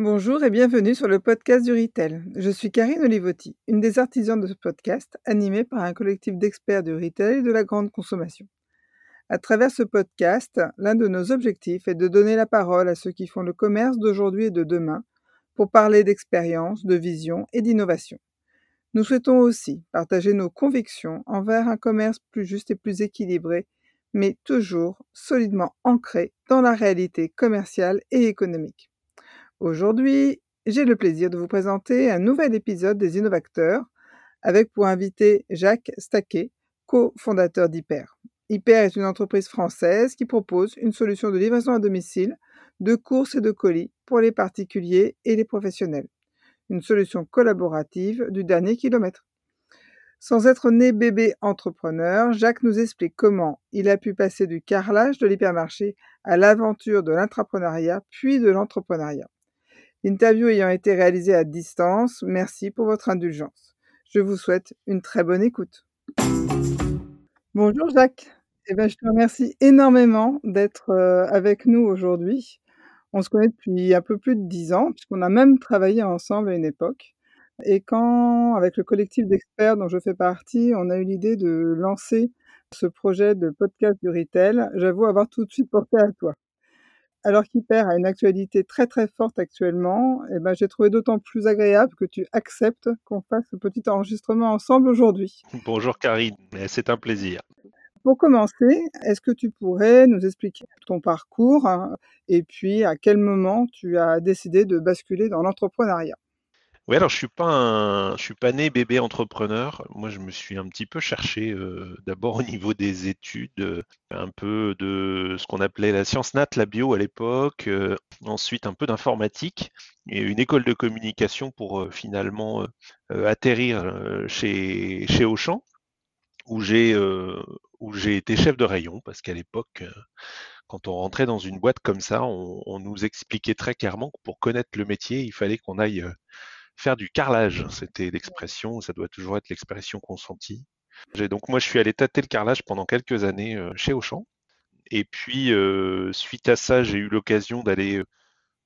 Bonjour et bienvenue sur le podcast du Retail. Je suis Karine Olivotti, une des artisans de ce podcast, animé par un collectif d'experts du retail et de la grande consommation. À travers ce podcast, l'un de nos objectifs est de donner la parole à ceux qui font le commerce d'aujourd'hui et de demain pour parler d'expérience, de vision et d'innovation. Nous souhaitons aussi partager nos convictions envers un commerce plus juste et plus équilibré, mais toujours solidement ancré dans la réalité commerciale et économique. Aujourd'hui, j'ai le plaisir de vous présenter un nouvel épisode des Innovateurs avec pour invité Jacques Staquet, cofondateur d'Hyper. Hyper est une entreprise française qui propose une solution de livraison à domicile de courses et de colis pour les particuliers et les professionnels. Une solution collaborative du dernier kilomètre. Sans être né bébé entrepreneur, Jacques nous explique comment il a pu passer du carrelage de l'hypermarché à l'aventure de l'intrapreneuriat puis de l'entrepreneuriat. L'interview ayant été réalisée à distance, merci pour votre indulgence. Je vous souhaite une très bonne écoute. Bonjour Jacques. Eh ben, je te remercie énormément d'être euh, avec nous aujourd'hui. On se connaît depuis un peu plus de dix ans, puisqu'on a même travaillé ensemble à une époque. Et quand, avec le collectif d'experts dont je fais partie, on a eu l'idée de lancer ce projet de podcast du retail, j'avoue avoir tout de suite porté à toi alors qu'Hyper a une actualité très très forte actuellement, eh ben, j'ai trouvé d'autant plus agréable que tu acceptes qu'on fasse ce petit enregistrement ensemble aujourd'hui. Bonjour Karine, c'est un plaisir. Pour commencer, est-ce que tu pourrais nous expliquer ton parcours hein, et puis à quel moment tu as décidé de basculer dans l'entrepreneuriat? Oui, alors je suis pas je suis pas né bébé entrepreneur. Moi, je me suis un petit peu cherché euh, d'abord au niveau des études, euh, un peu de ce qu'on appelait la science nat, la bio à l'époque, euh, ensuite un peu d'informatique et une école de communication pour finalement atterrir chez chez Auchan où j'ai où j'ai été chef de rayon parce qu'à l'époque quand on rentrait dans une boîte comme ça, on, nous expliquait très clairement que pour connaître le métier, il fallait qu'on aille faire du carrelage. C'était l'expression, ça doit toujours être l'expression consentie. Donc moi, je suis allé tâter le carrelage pendant quelques années euh, chez Auchan. Et puis, euh, suite à ça, j'ai eu l'occasion d'aller euh,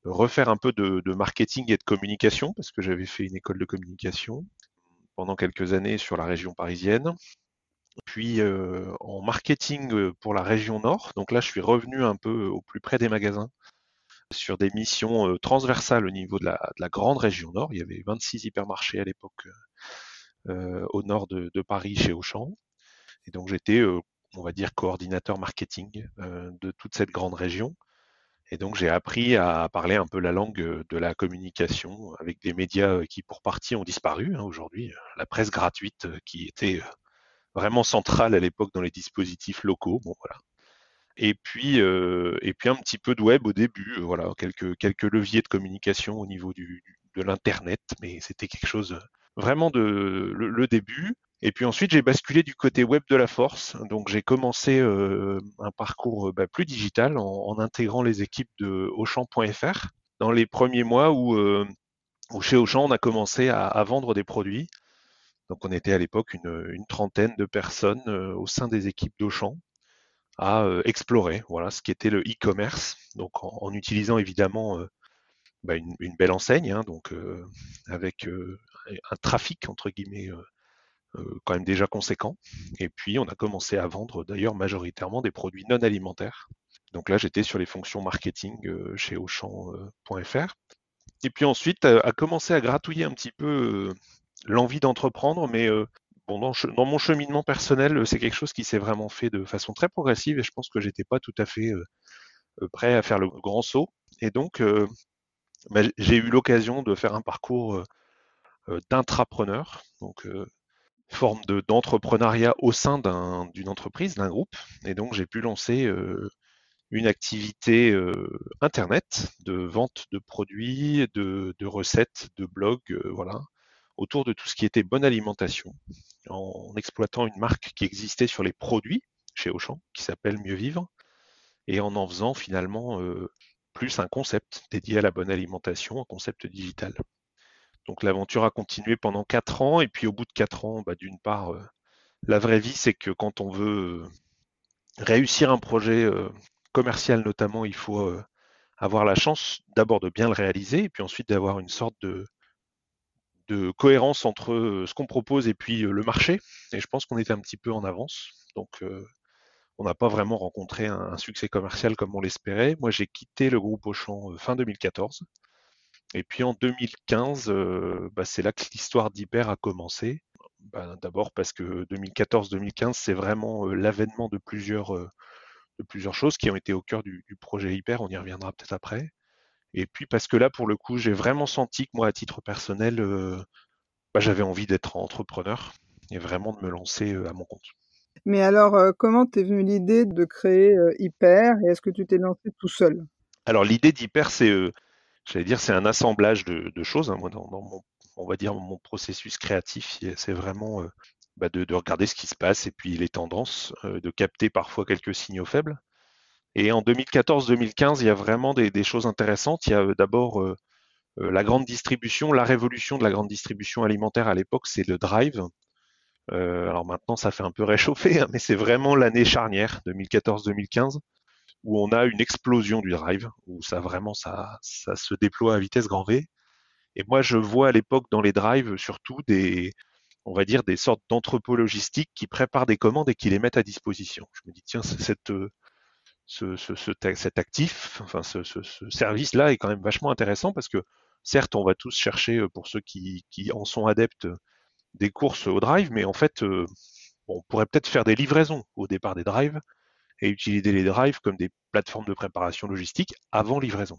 refaire un peu de, marketing et de communication, parce que j'avais fait une école de communication pendant quelques années sur la région parisienne. Puis en marketing pour la région nord, donc là je suis revenu un peu au plus près des magasins sur des missions euh, transversales au niveau de la, grande région nord. Il y avait 26 hypermarchés à l'époque euh, au nord de, Paris chez Auchan. Et donc j'étais, euh, on va dire, coordinateur marketing de toute cette grande région. Et donc j'ai appris à parler un peu la langue de la communication avec des médias qui pour partie ont disparu hein, aujourd'hui. La presse gratuite qui était vraiment centrale à l'époque dans les dispositifs locaux. Bon voilà. Et puis, euh, et puis un petit peu de web au début, euh, voilà, quelques, quelques leviers de communication au niveau du, de l'internet, mais c'était quelque chose vraiment de le, début. Et puis ensuite, j'ai basculé du côté web de la force. Donc j'ai commencé euh, un parcours bah, plus digital en, intégrant les équipes de Auchan.fr dans les premiers mois où, chez Auchan, on a commencé à, vendre des produits. Donc on était à l'époque une, trentaine de personnes au sein des équipes d'Auchan à euh, explorer voilà, ce qui était le e-commerce, donc en, utilisant évidemment euh, bah, une, belle enseigne, hein, donc euh, avec un trafic entre guillemets quand même déjà conséquent. Et puis on a commencé à vendre d'ailleurs majoritairement des produits non alimentaires. Donc là j'étais sur les fonctions marketing chez Auchan.fr. Et puis ensuite a commencé à gratouiller un petit peu l'envie d'entreprendre, mais dans, mon cheminement personnel, c'est quelque chose qui s'est vraiment fait de façon très progressive et je pense que j'étais pas tout à fait euh, euh, prêt à faire le grand saut. Et donc, euh, bah, j'ai eu l'occasion de faire un parcours d'intrapreneur, donc forme d'entrepreneuriat au sein d'une entreprise, d'un groupe. Et donc, j'ai pu lancer une activité internet de vente de produits, de recettes, de blogs, voilà, autour de tout ce qui était bonne alimentation, en exploitant une marque qui existait sur les produits chez Auchan, qui s'appelle Mieux Vivre, et en en faisant finalement euh, plus un concept dédié à la bonne alimentation, un concept digital. Donc l'aventure a continué pendant quatre ans, et puis au bout de quatre ans, bah, d'une part, euh, la vraie vie, c'est que quand on veut euh, réussir un projet commercial notamment, il faut avoir la chance d'abord de bien le réaliser et puis ensuite d'avoir une sorte de, de cohérence entre ce qu'on propose et puis le marché. Et je pense qu'on était un petit peu en avance. Donc, on n'a pas vraiment rencontré un, succès commercial comme on l'espérait. Moi, j'ai quitté le groupe Auchan fin 2014. Et puis en 2015, bah, c'est là que l'histoire d'Hyper a commencé. Bah, d'abord parce que 2014-2015, c'est vraiment l'avènement de plusieurs, de plusieurs choses qui ont été au cœur du, projet Hyper. On y reviendra peut-être après. Et puis parce que là, pour le coup, j'ai vraiment senti que moi, à titre personnel, bah, j'avais envie d'être entrepreneur et vraiment de me lancer à mon compte. Mais alors, comment t'es venue l'idée de créer Hyper et est-ce que tu t'es lancé tout seul Alors l'idée d'Hyper, c'est, j'allais dire, c'est un assemblage de, choses. Hein. Moi, dans, mon, on va dire mon processus créatif, c'est vraiment bah, de, regarder ce qui se passe et puis les tendances, de capter parfois quelques signaux faibles. Et en 2014-2015, il y a vraiment des, choses intéressantes. Il y a d'abord la grande distribution, la révolution de la grande distribution alimentaire à l'époque, c'est le drive. alors maintenant, ça fait un peu réchauffer, hein, mais c'est vraiment l'année charnière 2014-2015 où on a une explosion du drive, où ça vraiment ça se déploie à vitesse grand V. Et moi, je vois à l'époque dans les drives surtout des, on va dire, des sortes d'entrepôts logistiques qui préparent des commandes et qui les mettent à disposition. Je me dis, tiens, cette, ce, ce, cet actif, ce, service-là est quand même vachement intéressant parce que certes, on va tous chercher, euh, pour ceux qui, qui en sont adeptes, des courses au drive, mais en fait, euh, on pourrait peut-être faire des livraisons au départ des drives et utiliser les drives comme des plateformes de préparation logistique avant livraison.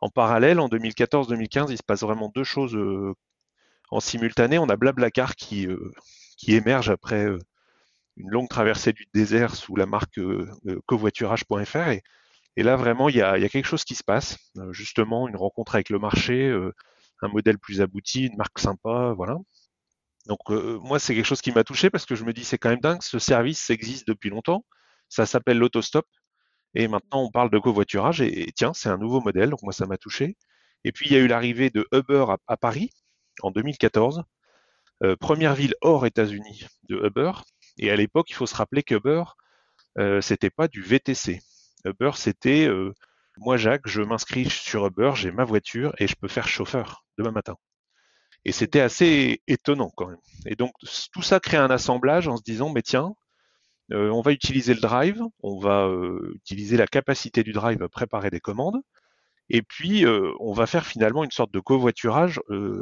En parallèle, en 2014-2015, il se passe vraiment deux choses euh, en simultané. On a Blablacar qui, qui émerge après une longue traversée du désert sous la marque euh, euh, covoiturage.fr. Et, et, là, vraiment, il y, a, quelque chose qui se passe. Euh, justement, une rencontre avec le marché, un modèle plus abouti, une marque sympa, voilà. Donc moi, c'est quelque chose qui m'a touché parce que je me dis, c'est quand même dingue, ce service existe depuis longtemps. Ça s'appelle l'autostop. Et maintenant, on parle de covoiturage. Et, tiens, c'est un nouveau modèle. Donc moi, ça m'a touché. Et puis, il y a eu l'arrivée de Uber à, Paris en 2014. première ville hors États-Unis de Uber. Et à l'époque, il faut se rappeler qu'Uber, euh, c'était pas du VTC. Uber, c'était euh, moi, Jacques, je m'inscris sur Uber, j'ai ma voiture et je peux faire chauffeur demain matin. Et c'était assez étonnant quand même. Et donc tout ça crée un assemblage en se disant, mais tiens, euh, on va utiliser le drive, on va euh, utiliser la capacité du drive à préparer des commandes, et puis on va faire finalement une sorte de covoiturage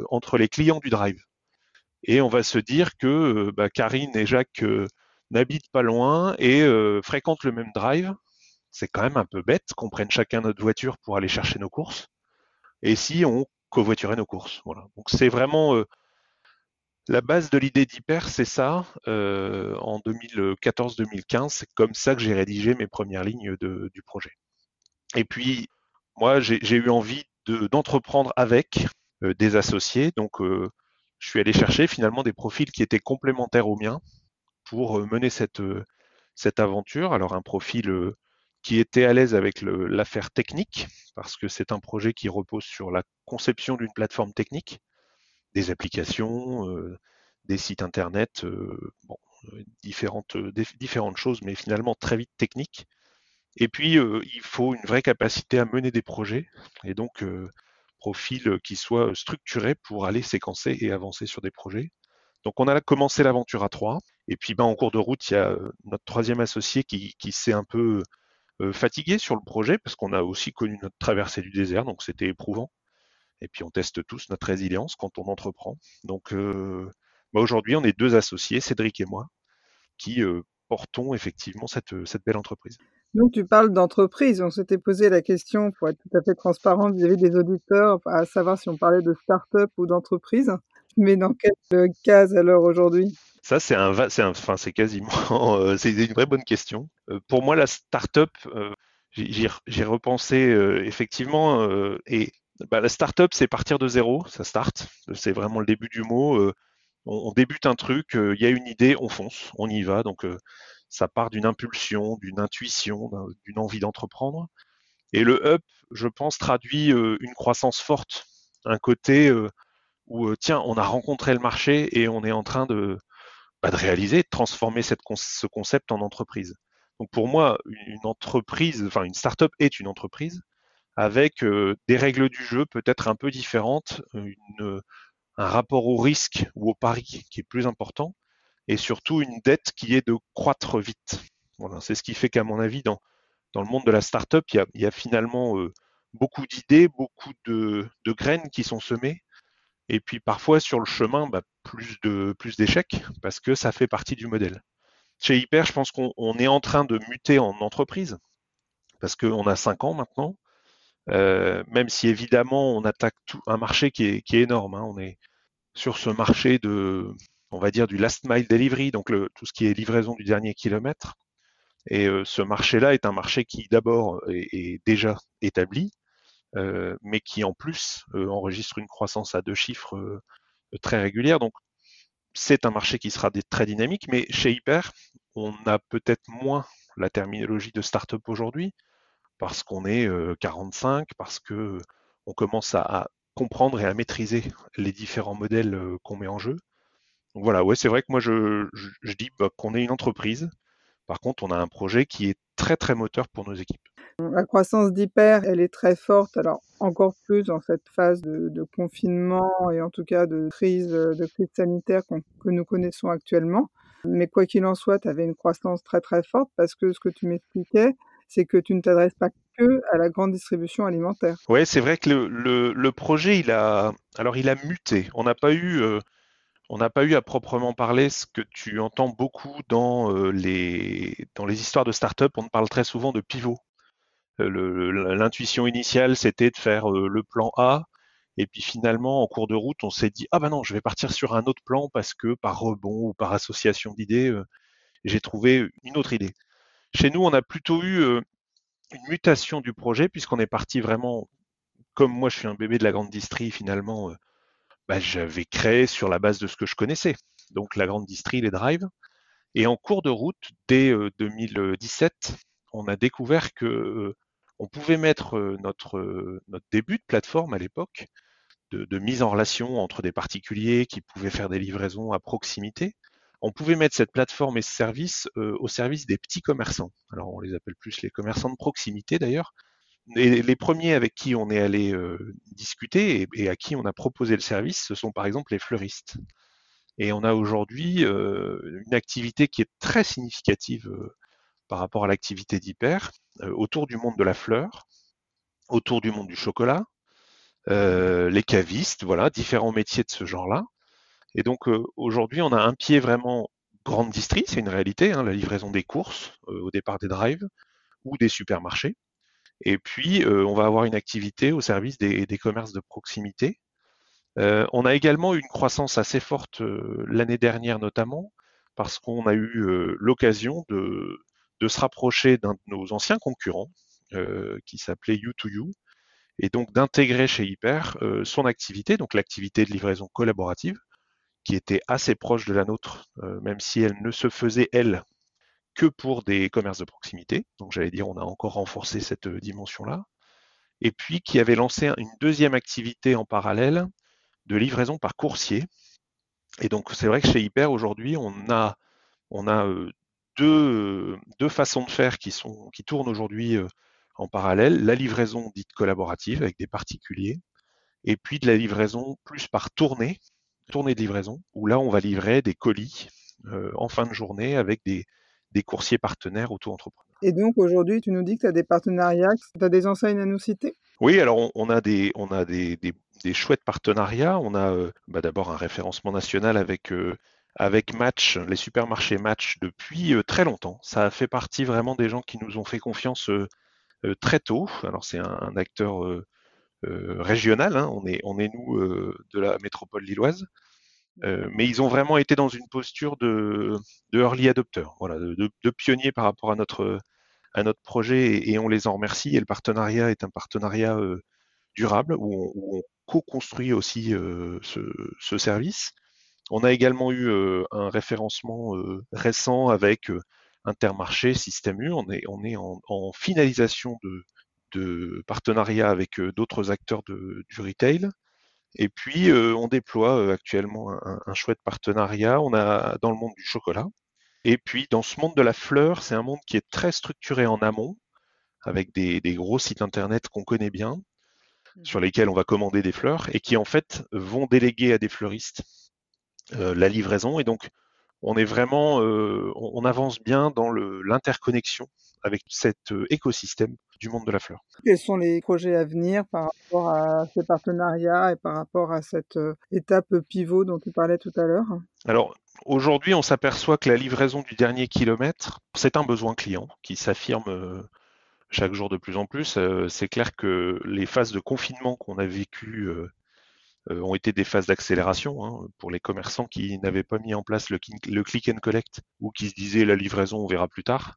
entre les clients du drive. Et on va se dire que euh, bah, Karine et Jacques euh, n'habitent pas loin et euh, fréquentent le même drive. C'est quand même un peu bête qu'on prenne chacun notre voiture pour aller chercher nos courses. Et si on covoiturait nos courses. Voilà. Donc c'est vraiment la base de l'idée d'Hyper, c'est ça. en 2014-2015, c'est comme ça que j'ai rédigé mes premières lignes du projet. Et puis, moi, j'ai eu envie d'entreprendre avec des associés. Donc, je suis allé chercher finalement des profils qui étaient complémentaires aux miens pour euh, mener cette, euh, cette aventure. Alors un profil euh, qui était à l'aise avec l'affaire technique, parce que c'est un projet qui repose sur la conception d'une plateforme technique, des applications, des sites internet, différentes, différentes choses, mais finalement très vite techniques. Et puis, il faut une vraie capacité à mener des projets. Et donc, profil euh, qui soit structuré pour aller séquencer et avancer sur des projets. Donc on a commencé l'aventure à trois. Et puis ben, en cours de route, il y a euh, notre troisième associé qui, s'est un peu euh, fatigué sur le projet parce qu'on a aussi connu notre traversée du désert, donc c'était éprouvant. Et puis on teste tous notre résilience quand on entreprend. Donc ben, aujourd'hui, on est deux associés, Cédric et moi, qui portons effectivement cette belle entreprise. Donc, tu parles d'entreprise. On s'était posé la question, pour être tout à fait transparent vis-à-vis des auditeurs, à savoir si on parlait de start-up ou d'entreprise. Mais dans quelle case alors aujourd'hui? Ça, c'est un, c'est enfin, c'est quasiment, euh, c'est une vraie bonne question. Euh, pour moi, la start-up, euh, j'ai repensé effectivement, et bah, la start-up, c'est partir de zéro, ça start, c'est vraiment le début du mot. On, on, débute un truc, il y a une idée, on fonce, on y va. Donc, ça part d'une impulsion, d'une intuition, d'une envie d'entreprendre. Et le up, je pense, traduit euh, une croissance forte, un côté euh, où, euh, tiens, on a rencontré le marché et on est en train de, bah, réaliser, de transformer ce concept en entreprise. Donc pour moi, une entreprise, enfin une startup est une entreprise avec des règles du jeu peut-être un peu différentes, un rapport au risque ou au pari qui est plus important, et surtout une dette qui est de croître vite. Voilà, c'est ce qui fait qu'à mon avis, dans, dans le monde de la startup, il y a, il y a finalement beaucoup d'idées, beaucoup de, de, graines qui sont semées, et puis parfois sur le chemin, bah, plus de plus d'échecs parce que ça fait partie du modèle. Chez Hyper, je pense qu'on est en train de muter en entreprise parce qu'on a cinq ans maintenant. Euh, même si évidemment on attaque tout, un marché qui est, qui est énorme. Hein. On est sur ce marché de, on va dire, du last mile delivery, donc tout ce qui est livraison du dernier kilomètre. Et euh, ce marché-là est un marché qui d'abord est, déjà établi, euh, mais qui en plus euh, enregistre une croissance à deux chiffres très régulière. Donc c'est un marché qui sera très dynamique, mais chez Hyper, on a peut-être moins la terminologie de start-up aujourd'hui, parce qu'on est 45, parce que on commence à, comprendre et à maîtriser les différents modèles qu'on met en jeu. Donc voilà, ouais, c'est vrai que moi je, je, dis bah, qu'on est une entreprise. Par contre, on a un projet qui est très très moteur pour nos équipes. La croissance d'hyper, elle est très forte, alors encore plus dans cette phase de, de confinement et en tout cas de crise, de crise sanitaire que nous connaissons actuellement. Mais quoi qu'il en soit, tu avais une croissance très très forte parce que ce que tu m'expliquais, c'est que tu ne t'adresses pas que à la grande distribution alimentaire. Oui, c'est vrai que le, le, le, projet, il a, alors il a muté. On n'a pas eu, euh, on n'a pas eu à proprement parler ce que tu entends beaucoup dans euh, les, histoires de start-up. On parle très souvent de pivot. Euh, l'intuition initiale, c'était de faire euh, le plan A, et puis finalement, en cours de route, on s'est dit ah ben non, je vais partir sur un autre plan parce que par rebond ou par association d'idées, j'ai trouvé une autre idée. Chez nous, on a plutôt eu une mutation du projet puisqu'on est parti vraiment, comme moi, je suis un bébé de la grande distrie, finalement, bah, j'avais créé sur la base de ce que je connaissais, donc la grande distrie, les drives. Et en cours de route, dès 2017, on a découvert que on pouvait mettre notre, notre début de plateforme à l'époque, de, mise en relation entre des particuliers qui pouvaient faire des livraisons à proximité. On pouvait mettre cette plateforme et ce service au service des petits commerçants. Alors on les appelle plus les commerçants de proximité d'ailleurs. Les premiers avec qui on est allé discuter et, à qui on a proposé le service, ce sont par exemple les fleuristes. Et on a aujourd'hui une activité qui est très significative par rapport à l'activité d'hyper euh, autour du monde de la fleur, autour du monde du chocolat, euh, les cavistes, voilà, différents métiers de ce genre-là. Et donc euh, aujourd'hui, on a un pied vraiment grande distrie, c'est une réalité, hein, la livraison des courses au départ des drives ou des supermarchés. Et puis, on va avoir une activité au service des, des commerces de proximité. on a également eu une croissance assez forte l'année dernière notamment, parce qu'on a eu l'occasion de, de se rapprocher d'un de nos anciens concurrents euh, qui s'appelait U2U et donc d'intégrer chez Hyper euh, son activité, donc l'activité de livraison collaborative, qui était assez proche de la nôtre, euh, même si elle ne se faisait, elle, que pour des commerces de proximité. Donc j'allais dire, on a encore renforcé cette dimension-là. Et puis qui avait lancé une deuxième activité en parallèle de livraison par coursier. Et donc c'est vrai que chez Hyper, aujourd'hui, on a, on a deux, deux façons de faire qui, sont, qui tournent aujourd'hui euh, en parallèle. La livraison dite collaborative avec des particuliers, et puis de la livraison plus par tournée, tournée de livraison, où là on va livrer des colis euh, en fin de journée avec des, des coursiers partenaires auto-entrepreneurs. Et donc aujourd'hui, tu nous dis que tu as des partenariats, tu as des enseignes à nous citer? Oui, alors on, on, a des, on a des, des, des chouettes partenariats. On a euh, bah, d'abord un référencement national avec euh, avec Match, les supermarchés Match depuis euh, très longtemps. Ça a fait partie vraiment des gens qui nous ont fait confiance très tôt. Alors c'est un, acteur régional, hein. on, est, on est nous de la métropole lilloise. Mais ils ont vraiment été dans une posture de, de early adopter, voilà, de, de, pionnier par rapport à notre, à notre projet et, on les en remercie. Et le partenariat est un partenariat durable où on, co-construit aussi ce, ce, service. On a également eu euh, un référencement euh, récent avec euh, Intermarché, Système U. On est, en, finalisation de, de partenariat avec d'autres acteurs du retail. Et puis, on déploie actuellement un, un, chouette partenariat. On a dans le monde du chocolat. Et puis, dans ce monde de la fleur, c'est un monde qui est très structuré en amont, avec des, gros sites internet qu'on connaît bien, Mmh. sur lesquels on va commander des fleurs et qui en fait vont déléguer à des fleuristes euh, la livraison. Et donc, on est vraiment, euh, on, avance bien dans l'interconnexion avec cet euh, écosystème du monde de la fleur. Quels sont les projets à venir par rapport à ces partenariats et par rapport à cette étape pivot dont tu parlais tout à l'heure? Alors, aujourd'hui, on s'aperçoit que la livraison du dernier kilomètre, c'est un besoin client qui s'affirme chaque jour de plus en plus. c'est clair que les phases de confinement qu'on a vécues euh, ont été des phases d'accélération hein, pour les commerçants qui n'avaient pas mis en place le, click and collect ou qui se disaient la livraison on verra plus tard.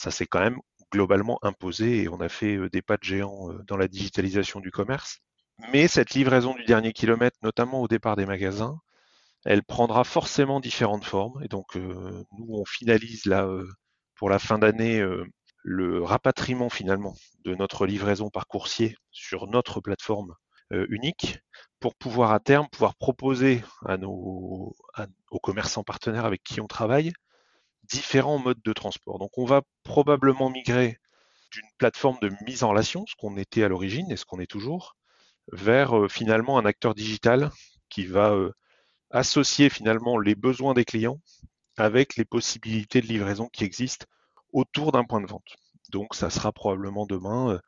Ça s'est quand même globalement imposé et on a fait euh, des pas de géants euh, dans la digitalisation du commerce. Mais cette livraison du dernier kilomètre, notamment au départ des magasins, elle prendra forcément différentes formes. Et donc, nous, on finalise là, pour la fin d'année, le rapatriement finalement de notre livraison par coursier sur notre plateforme unique pour pouvoir à terme pouvoir proposer aux commerçants partenaires avec qui on travaille différents modes de transport. Donc on va probablement migrer d'une plateforme de mise en relation, ce qu'on était à l'origine et ce qu'on est toujours, vers euh, finalement un acteur digital qui va euh, associer finalement les besoins des clients avec les possibilités de livraison qui existent autour d'un point de vente. Donc ça sera probablement demain euh,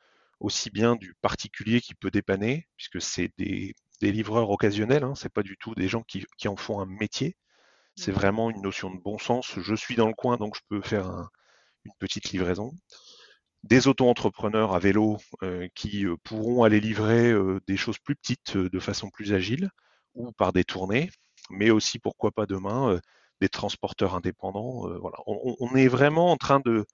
aussi bien du particulier qui peut dépanner, puisque c'est des, livreurs occasionnels, hein, c'est pas du tout des gens qui, en font un métier. C'est vraiment une notion de bon sens. Je suis dans le coin, donc je peux faire une petite livraison. Des auto-entrepreneurs à vélo euh, qui euh, pourront aller livrer euh, des choses plus petites de façon plus agile ou par des tournées, mais aussi pourquoi pas demain des transporteurs indépendants. voilà. on, est vraiment en train de,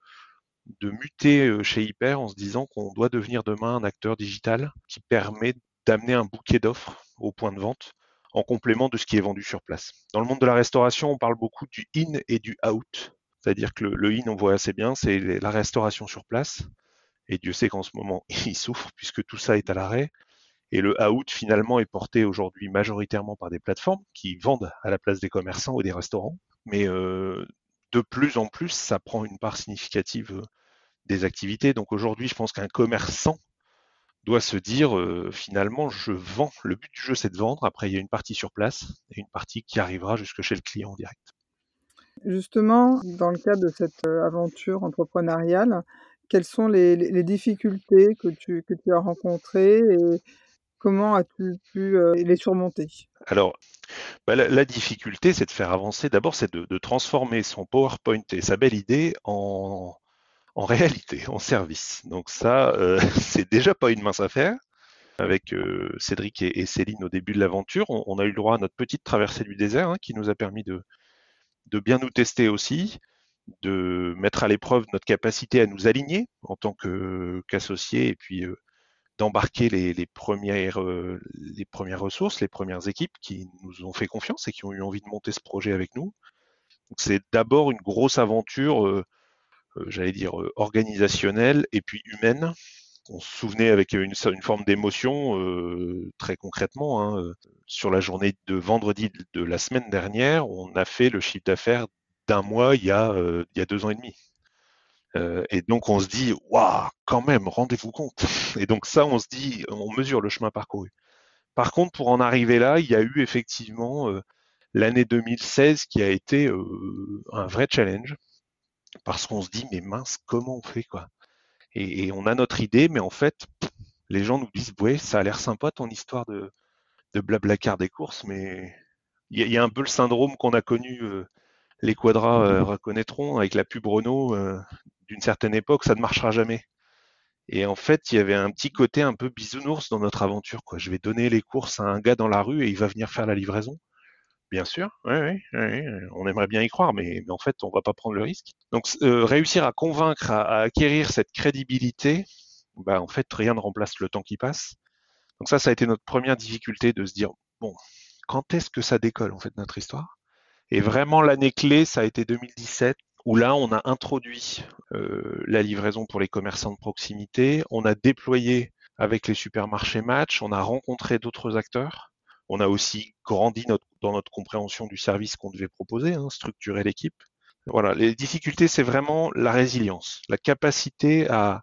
de muter chez Hyper en se disant qu'on doit devenir demain un acteur digital qui permet d'amener un bouquet d'offres au point de vente en complément de ce qui est vendu sur place. Dans le monde de la restauration, on parle beaucoup du in et du out. C'est-à-dire que le, in, on voit assez bien, c'est la restauration sur place. Et Dieu sait qu'en ce moment, il souffre puisque tout ça est à l'arrêt. Et le out, finalement, est porté aujourd'hui majoritairement par des plateformes qui vendent à la place des commerçants ou des restaurants. Mais euh, de plus en plus, ça prend une part significative euh, des activités. Donc aujourd'hui, je pense qu'un commerçant doit se dire euh, finalement, je vends. Le but du jeu, c'est de vendre. Après, il y a une partie sur place et une partie qui arrivera jusque chez le client en direct. Justement, dans le cadre de cette euh, aventure entrepreneuriale, quelles sont les, difficultés que tu, que tu as rencontrées et comment as-tu pu euh, les surmonter? Alors, bah, la, difficulté, c'est de faire avancer. D'abord, c'est de, transformer son PowerPoint et sa belle idée en, en réalité, en service. Donc ça, euh, c'est déjà pas une mince affaire. Avec euh, Cédric et, Céline au début de l'aventure, on, a eu le droit à notre petite traversée du désert hein, qui nous a permis de, bien nous tester aussi, de mettre à l'épreuve notre capacité à nous aligner en tant qu'associés et puis euh, d'embarquer les, premières, ressources, les premières équipes qui nous ont fait confiance et qui ont eu envie de monter ce projet avec nous. C'est d'abord une grosse aventure j'allais dire, euh, organisationnelle et puis humaine. On se souvenait avec une, une forme d'émotion euh, très concrètement. Hein, sur la journée de vendredi de la semaine dernière, on a fait le chiffre d'affaires d'un mois il y, a, il y a deux ans et demi. et donc on se dit, waouh, quand même, rendez-vous compte. Et donc ça, on se dit, on mesure le chemin parcouru. Par contre, pour en arriver là, il y a eu effectivement l'année 2016 qui a été un vrai challenge parce qu'on se dit mais mince comment on fait quoi? Et, on a notre idée mais en fait les gens nous disent ouais ça a l'air sympa ton histoire de, de blablacar des courses mais il y, a un peu le syndrome qu'on a connu euh, les quadras euh, reconnaîtront avec la pub Renault euh, d'une certaine époque ça ne marchera jamais. Et en fait il y avait un petit côté un peu bisounours dans notre aventure quoi. Je vais donner les courses à un gars dans la rue et il va venir faire la livraison Bien sûr, on aimerait bien y croire, mais, en fait, on va pas prendre le risque. Donc, euh, réussir à convaincre, à, acquérir cette crédibilité, bah, en fait, rien ne remplace le temps qui passe. Donc ça, ça a été notre première difficulté de se dire, bon, quand est-ce que ça décolle, en fait, notre histoire? Et vraiment, l'année clé, ça a été 2017, où là, on a introduit euh, la livraison pour les commerçants de proximité, on a déployé avec les supermarchés match, on a rencontré d'autres acteurs, on a aussi grandi dans notre compréhension du service qu'on devait proposer, hein, structurer l'équipe. Voilà, les difficultés, c'est vraiment la résilience, la capacité à,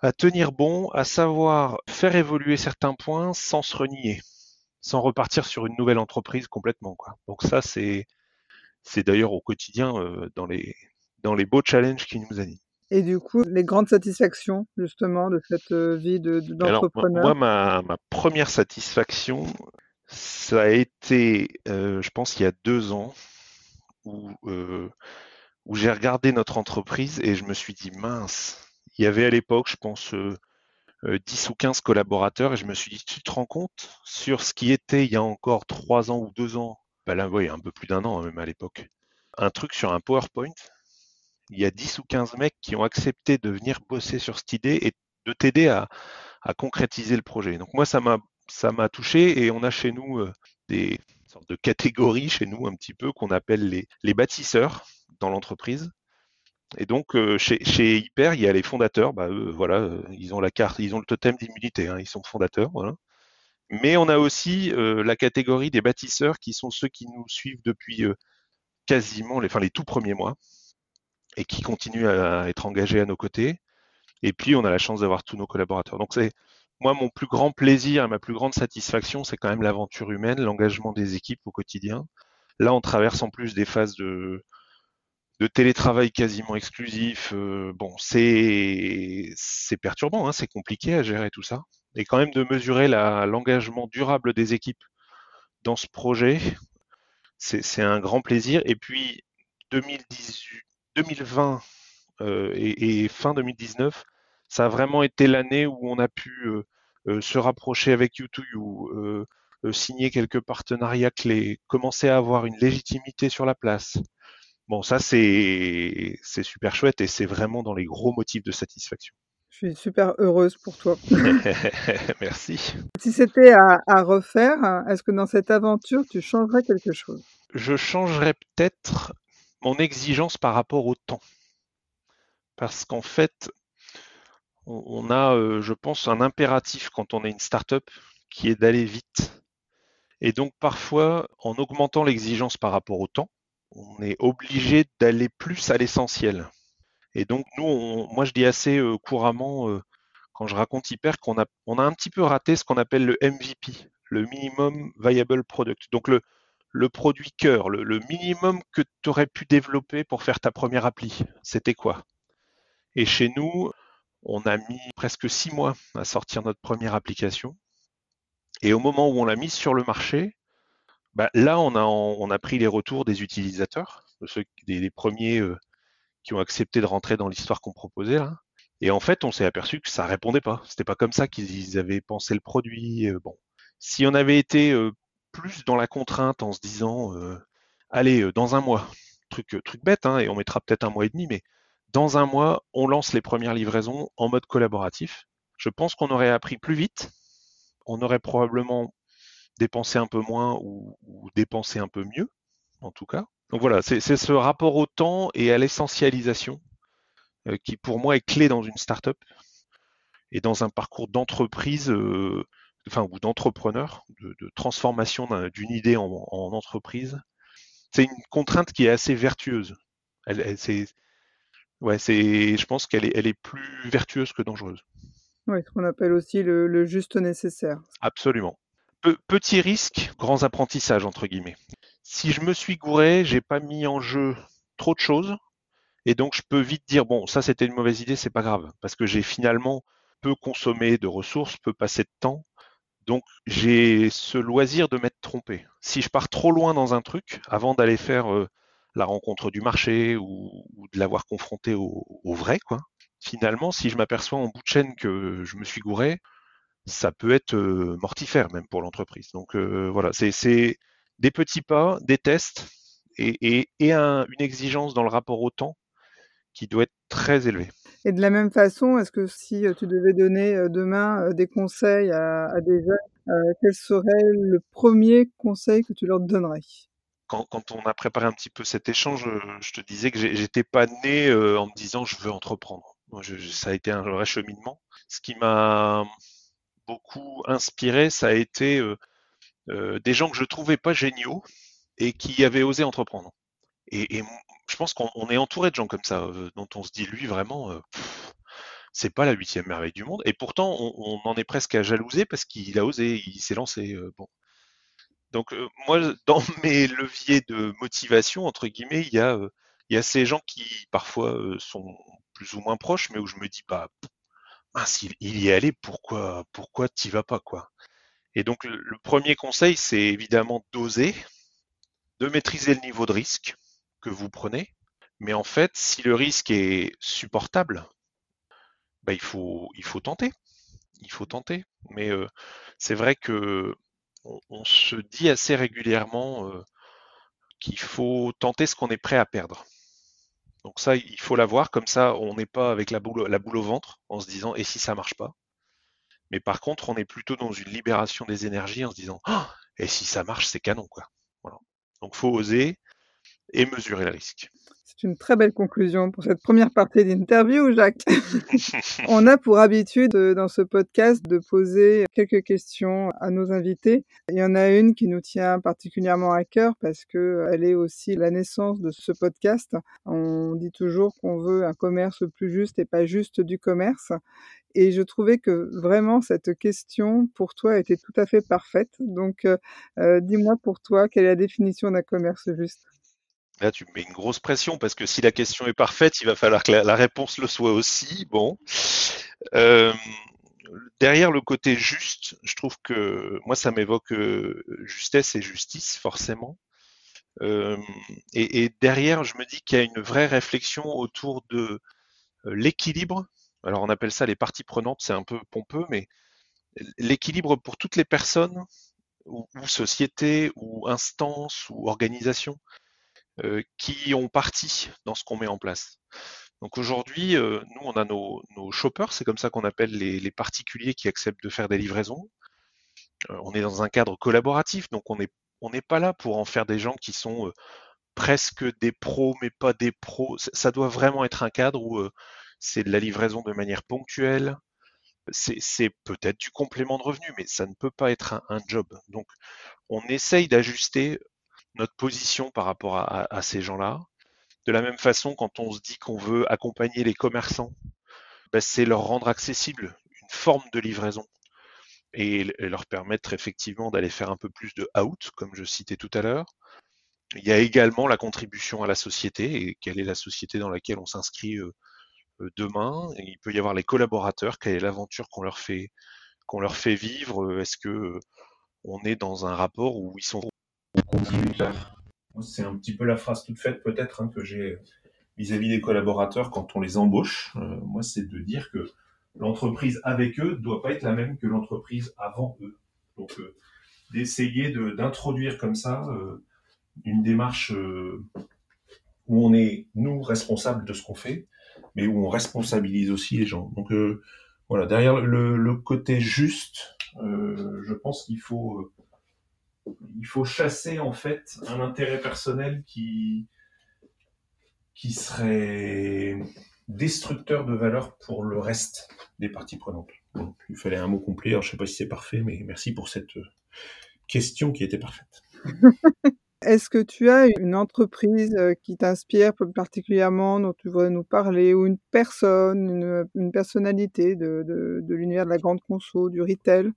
à tenir bon, à savoir faire évoluer certains points sans se renier, sans repartir sur une nouvelle entreprise complètement. Quoi. Donc ça, c'est, c'est d'ailleurs au quotidien euh, dans, les, dans les beaux challenges qui nous animent. Et du coup, les grandes satisfactions justement de cette euh, vie de, d'entrepreneur? Moi, ma, ma, première satisfaction, ça a été, euh, je pense, il y a deux ans, où, euh, où j'ai regardé notre entreprise et je me suis dit, mince, il y avait à l'époque, je pense, euh, 10 ou 15 collaborateurs et je me suis dit, tu te rends compte sur ce qui était il y a encore trois ans ou deux ans, bah là, un peu plus d'un an hein, même à l'époque, un truc sur un PowerPoint, il y a 10 ou 15 mecs qui ont accepté de venir bosser sur cette idée et de t'aider à, à concrétiser le projet. Donc moi, ça m'a ça m'a touché et on a chez nous euh, des sortes de catégories chez nous un petit peu qu'on appelle les, bâtisseurs dans l'entreprise. Et donc euh, chez, Hyper, il y a les fondateurs, bah, voilà, euh, ils ont la carte, ils ont le totem d'immunité, hein, ils sont fondateurs, voilà. Mais on a aussi la catégorie des bâtisseurs qui sont ceux qui nous suivent depuis quasiment les, tout premiers mois et qui continuent à être engagés à nos côtés. Et puis on a la chance d'avoir tous nos collaborateurs. Donc c'est moi, mon plus grand plaisir et ma plus grande satisfaction, c'est quand même l'aventure humaine, l'engagement des équipes au quotidien. Là, on traverse en plus des phases de, de télétravail quasiment exclusif. Euh, bon, c'est perturbant, hein, c'est compliqué à gérer tout ça. Et quand même de mesurer l'engagement durable des équipes dans ce projet, c'est un grand plaisir. Et puis 2018, 2020 euh, et, fin 2019, ça a vraiment été l'année où on a pu euh, euh, se rapprocher avec U2U, euh, signer quelques partenariats clés, commencer à avoir une légitimité sur la place. Bon, ça c'est c'est super chouette et c'est vraiment dans les gros motifs de satisfaction. Je suis super heureuse pour toi. Merci. Si c'était à, à, refaire, est-ce que dans cette aventure, tu changerais quelque chose? Je changerais peut-être mon exigence par rapport au temps. Parce qu'en fait, on a, euh, je pense, un impératif quand on est une start-up qui est d'aller vite. Et donc parfois, en augmentant l'exigence par rapport au temps, on est obligé d'aller plus à l'essentiel. Et donc nous, moi je dis assez euh, couramment euh, quand je raconte Hyper qu'on a, on a un petit peu raté ce qu'on appelle le MVP, le minimum viable product. Donc le, produit cœur, le minimum que tu aurais pu développer pour faire ta première appli. C'était quoi? Et chez nous, on a mis presque six mois à sortir notre première application. Et au moment où on l'a mise sur le marché, bah, là, on a, on a pris les retours des utilisateurs, ceux, des, premiers euh, qui ont accepté de rentrer dans l'histoire qu'on proposait. Là. Et en fait, on s'est aperçu que ça répondait pas. C'était pas comme ça qu'ils avaient pensé le produit. Euh, bon, si on avait été euh, plus dans la contrainte en se disant, allez, dans un mois, truc, truc bête, hein, et on mettra peut-être un mois et demi, mais dans un mois, on lance les premières livraisons en mode collaboratif. Je pense qu'on aurait appris plus vite. On aurait probablement dépensé un peu moins ou, dépensé un peu mieux, en tout cas. Donc voilà, c'est ce rapport au temps et à l'essentialisation euh, qui, pour moi, est clé dans une startup et dans un parcours d'entreprise, euh, enfin ou d'entrepreneur, de, transformation d'une idée en, en entreprise. C'est une contrainte qui est assez vertueuse. Elle, ouais, c'est, je pense qu'elle est, elle est plus vertueuse que dangereuse. Oui, ce qu'on appelle aussi le, le, juste nécessaire. Absolument. Pe petit risque, grands apprentissages entre guillemets. Si je me suis gouré, j'ai pas mis en jeu trop de choses, et donc je peux vite dire bon, ça c'était une mauvaise idée, c'est pas grave, parce que j'ai finalement peu consommé de ressources, peu passé de temps, donc j'ai ce loisir de m'être trompé. Si je pars trop loin dans un truc, avant d'aller faire euh, la rencontre du marché ou, de l'avoir confronté au, vrai, quoi. Finalement, si je m'aperçois en bout de chaîne que je me suis gouré, ça peut être euh, mortifère même pour l'entreprise. Donc euh, voilà, c'est des petits pas, des tests et, et, et un, une exigence dans le rapport au temps qui doit être très élevée. Et de la même façon, est-ce que si tu devais donner demain des conseils à, des jeunes, euh, quel serait le premier conseil que tu leur donnerais? Quand, on a préparé un petit peu cet échange, je te disais que j'étais pas né euh, en me disant je veux entreprendre. Ça a été un vrai cheminement. Ce qui m'a beaucoup inspiré, ça a été euh, euh, des gens que je trouvais pas géniaux et qui avaient osé entreprendre. Et, je pense qu'on est entouré de gens comme ça, dont on se dit lui vraiment, c'est pas la huitième merveille du monde. Et pourtant, on, en est presque à jalouser parce qu'il a osé, il s'est lancé. bon. Donc moi, dans mes leviers de motivation, entre guillemets, il y a, il y a ces gens qui parfois sont plus ou moins proches, mais où je me dis, bah, mince, il, y est allé, pourquoi, pourquoi t'y vas pas, quoi? Et donc le premier conseil, c'est évidemment d'oser, de maîtriser le niveau de risque que vous prenez. Mais en fait, si le risque est supportable, bah, il, faut, il faut tenter. Il faut tenter. Mais euh, c'est vrai que on, se dit assez régulièrement euh, qu'il faut tenter ce qu'on est prêt à perdre. Donc ça, il faut l'avoir, comme ça, on n'est pas avec la boule, au ventre en se disant et si ça marche pas? Mais par contre, on est plutôt dans une libération des énergies en se disant oh, et si ça marche, c'est canon quoi. Voilà. Donc faut oser et mesurer le risque. C'est une très belle conclusion pour cette première partie d'interview, Jacques. On a pour habitude euh, dans ce podcast de poser quelques questions à nos invités. Il y en a une qui nous tient particulièrement à cœur parce que elle est aussi la naissance de ce podcast. On dit toujours qu'on veut un commerce plus juste et pas juste du commerce. Et je trouvais que vraiment cette question pour toi était tout à fait parfaite. Donc, euh, euh, dis-moi pour toi quelle est la définition d'un commerce juste? Là, tu me mets une grosse pression parce que si la question est parfaite, il va falloir que la, réponse le soit aussi. Bon. Euh, derrière le côté juste, je trouve que moi, ça m'évoque euh, justesse et justice, forcément. Euh, et, derrière, je me dis qu'il y a une vraie réflexion autour de l'équilibre. Alors, on appelle ça les parties prenantes, c'est un peu pompeux, mais l'équilibre pour toutes les personnes, ou, ou sociétés, ou instances, ou organisations qui ont parti dans ce qu'on met en place. Donc aujourd'hui, euh, nous, on a nos, nos shoppers, c'est comme ça qu'on appelle les, particuliers qui acceptent de faire des livraisons. Euh, on est dans un cadre collaboratif, donc on n'est on n'est pas là pour en faire des gens qui sont presque des pros, mais pas des pros. Ça doit vraiment être un cadre où c'est de la livraison de manière ponctuelle. C'est peut-être du complément de revenu, mais ça ne peut pas être un, un job. Donc, on essaye d'ajuster notre position par rapport à, ces gens-là. De la même façon, quand on se dit qu'on veut accompagner les commerçants, ben, c'est leur rendre accessible une forme de livraison et, leur permettre effectivement d'aller faire un peu plus de out, comme je citais tout à l'heure. Il y a également la contribution à la société et quelle est la société dans laquelle on s'inscrit euh, euh, demain. il peut y avoir les collaborateurs, quelle est l'aventure qu'on leur fait qu'on leur fait vivre. Est-ce que on est dans un rapport où ils sont c'est un petit peu la phrase toute faite peut-être hein, que j'ai vis-à-vis des collaborateurs quand on les embauche. Euh, moi, c'est de dire que l'entreprise avec eux ne doit pas être la même que l'entreprise avant eux. Donc, euh, d'essayer d'introduire comme ça euh, une démarche où on est, nous, responsables de ce qu'on fait, mais où on responsabilise aussi les gens. Donc, voilà, derrière le côté juste, je pense qu'il faut il faut chasser en fait un intérêt personnel qui qui serait destructeur de valeur pour le reste des parties prenantes. il fallait un mot complet. Alors, je sais pas si c'est parfait, mais merci pour cette euh, question qui était parfaite. Est-ce que tu as une entreprise euh, qui t'inspire particulièrement, dont tu voudrais nous parler, ou une personne, une, personnalité de, de l'univers de la grande conso, du retail?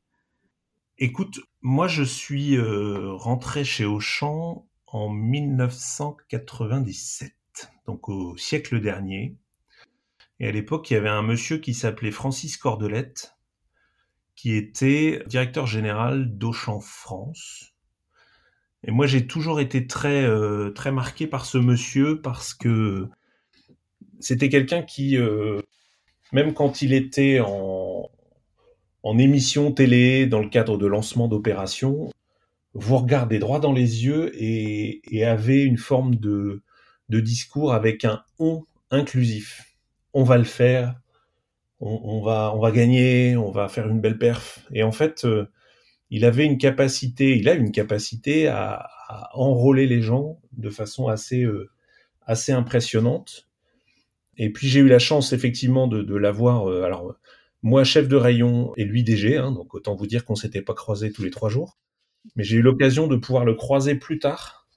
Écoute, moi je suis euh, rentré chez Auchan en 1997, donc au siècle dernier. Et à l'époque, il y avait un monsieur qui s'appelait Francis Cordelette, qui était directeur général d'Auchan France. Et moi, j'ai toujours été très euh, très marqué par ce monsieur parce que c'était quelqu'un qui, euh, même quand il était en, en émission télé, dans le cadre de lancement d'opérations, vous regardez droit dans les yeux et, avez une forme de, discours avec un on inclusif. On va le faire, on, va, on va gagner, on va faire une belle perf. Et en fait, euh, il avait une capacité, il a une capacité à, enrôler les gens de façon assez, euh, assez impressionnante. Et puis j'ai eu la chance effectivement de, l'avoir. Euh, alors moi chef de rayon et lui DG, hein, donc autant vous dire qu'on s'était pas croisés tous les trois jours. Mais j'ai eu l'occasion de pouvoir le croiser plus tard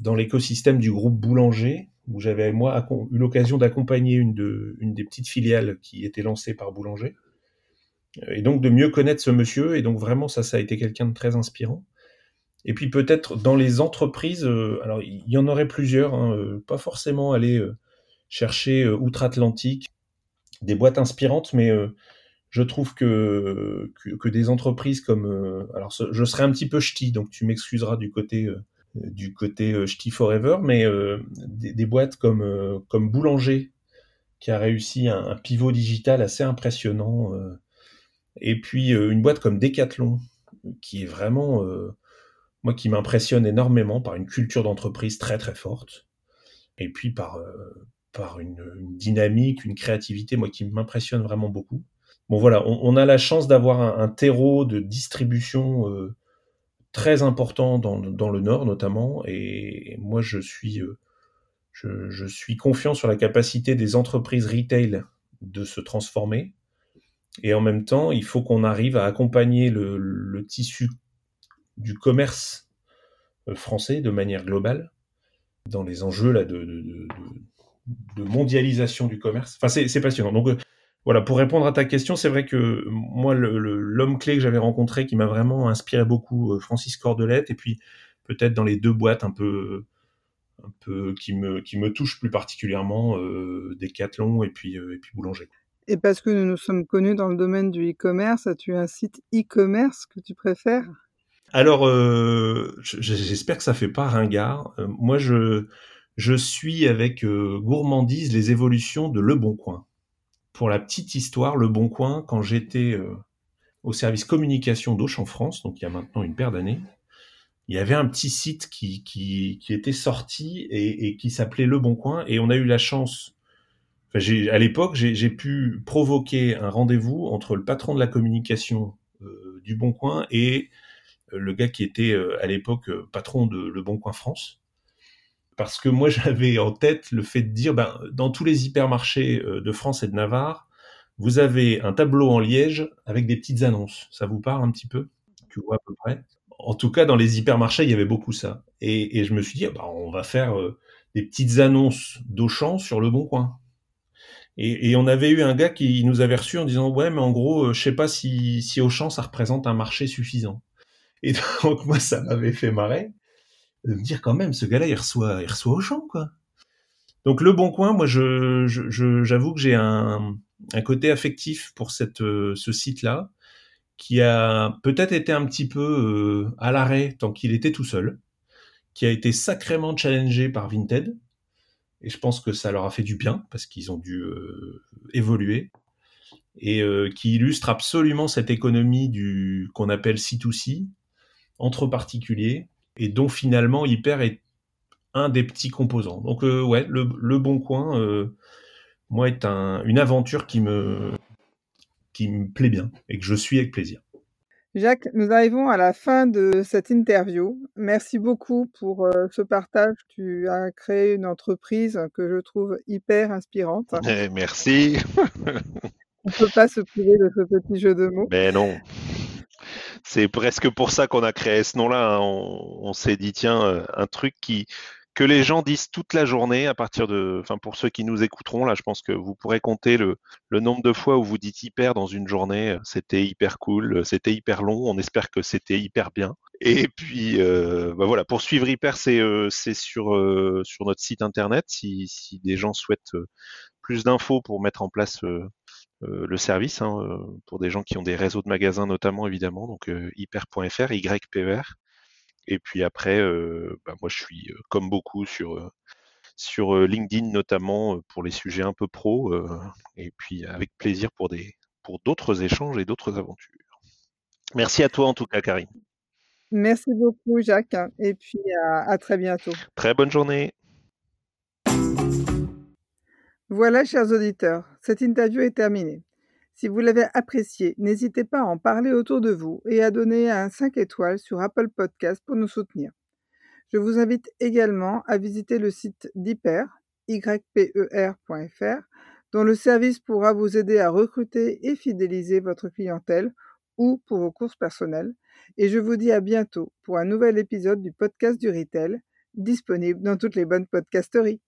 dans l'écosystème du groupe Boulanger, où j'avais moi eu l'occasion d'accompagner une, de, une des petites filiales qui était lancée par Boulanger. Et donc de mieux connaître ce monsieur, et donc vraiment ça, ça a été quelqu'un de très inspirant. Et puis peut-être dans les entreprises, euh, alors il y en aurait plusieurs, hein, euh, pas forcément aller euh, chercher outre-Atlantique des boîtes inspirantes, mais je trouve que, des entreprises comme, alors je serai un petit peu ch'ti, donc tu m'excuseras du côté du côté ch'ti forever, mais des, boîtes comme Boulanger qui a réussi un, pivot digital assez impressionnant, et puis une boîte comme Decathlon qui est vraiment moi qui m'impressionne énormément par une culture d'entreprise très très forte, et puis par, euh, par une, dynamique, une créativité, moi qui m'impressionne vraiment beaucoup. Bon voilà, on, a la chance d'avoir un, terreau de distribution euh, très important dans, le Nord notamment, et, moi je suis, euh, je, suis confiant sur la capacité des entreprises retail de se transformer. Et en même temps, il faut qu'on arrive à accompagner le, tissu du commerce euh, français de manière globale dans les enjeux là, de, de, de, mondialisation du commerce. Enfin, c'est passionnant. Donc, voilà, pour répondre à ta question, c'est vrai que moi, l'homme clé que j'avais rencontré qui m'a vraiment inspiré beaucoup, euh, Francis Cordelette, et puis peut-être dans les deux boîtes un peu, un peu qui me, qui me touchent plus particulièrement, euh, Decathlon et puis, et puis Boulanger. Et parce que nous nous sommes connus dans le domaine du e-commerce, as-tu un site e-commerce que tu préfères? Alors, euh, j'espère que ça fait pas ringard. Euh, moi, je, je suis avec euh, gourmandise les évolutions de Le Bon Coin. Pour la petite histoire, Le Bon Coin, quand j'étais au service communication d'Auchan France, donc il y a maintenant une paire d'années, il y avait un petit site qui, était sorti et, qui s'appelait Le Bon Coin, et on a eu la chance. Enfin, à l'époque, j'ai pu provoquer un rendez-vous entre le patron de la communication du Bon Coin et le gars qui était euh, à l'époque euh, patron de Le Bon Coin France. Parce que moi, j'avais en tête le fait de dire, ben, dans tous les hypermarchés euh, de France et de Navarre, vous avez un tableau en liège avec des petites annonces. Ça vous parle un petit peu? Tu vois à peu près? En tout cas, dans les hypermarchés, il y avait beaucoup ça. Et, je me suis dit, ben, on va faire des petites annonces d'Auchan sur le Bon Coin. Et, on avait eu un gars qui nous avait reçu en disant, ouais, mais en gros, je sais pas si, si Auchan, ça représente un marché suffisant. Et donc, moi, ça m'avait fait marrer de me dire quand même, ce gars-là, il reçoit, il reçoit au champ, quoi. Donc, Le Bon Coin, moi, je, j'avoue que j'ai un, un, côté affectif pour cette, euh, ce site-là, qui a peut-être été un petit peu euh, à l'arrêt tant qu'il était tout seul, qui a été sacrément challengé par Vinted, et je pense que ça leur a fait du bien, parce qu'ils ont dû euh, évoluer, et qui illustre absolument cette économie du qu'on appelle C2C, entre particuliers et dont finalement Hyper est un des petits composants. Donc euh, ouais, le, Bon Coin, euh, moi, est une aventure qui me, qui me plaît bien et que je suis avec plaisir. Jacques, nous arrivons à la fin de cette interview. Merci beaucoup pour euh, ce partage. Tu as créé une entreprise que je trouve hyper inspirante. Eh, merci. On ne peut pas se priver de ce petit jeu de mots. Mais non c'est presque pour ça qu'on a créé ce nom-là. Hein. On, s'est dit, tiens, euh, un truc qui que les gens disent toute la journée à partir de, enfin pour ceux qui nous écouteront là, je pense que vous pourrez compter le, nombre de fois où vous dites hyper dans une journée. C'était hyper cool, c'était hyper long. On espère que c'était hyper bien. Et puis euh, bah voilà, pour suivre hyper, c'est euh, sur notre site internet. Si, des gens souhaitent plus d'infos pour mettre en place euh, le service hein, euh, pour des gens qui ont des réseaux de magasins notamment évidemment, donc euh, hyper.fr, YPER. Et puis après, bah, moi je suis comme beaucoup sur sur LinkedIn notamment pour les sujets un peu pro, et puis avec plaisir pour des pour d'autres échanges et d'autres aventures. Merci à toi en tout cas, Karine. Merci beaucoup, Jacques, et puis à très bientôt. Très bonne journée. Voilà, chers auditeurs, cette interview est terminée. Si vous l'avez appréciée, n'hésitez pas à en parler autour de vous et à donner un 5 étoiles sur Apple Podcast pour nous soutenir. Je vous invite également à visiter le site d'Hyper, yper.fr, dont le service pourra vous aider à recruter et fidéliser votre clientèle ou pour vos courses personnelles. Et je vous dis à bientôt pour un nouvel épisode du podcast du Retail, disponible dans toutes les bonnes podcasteries.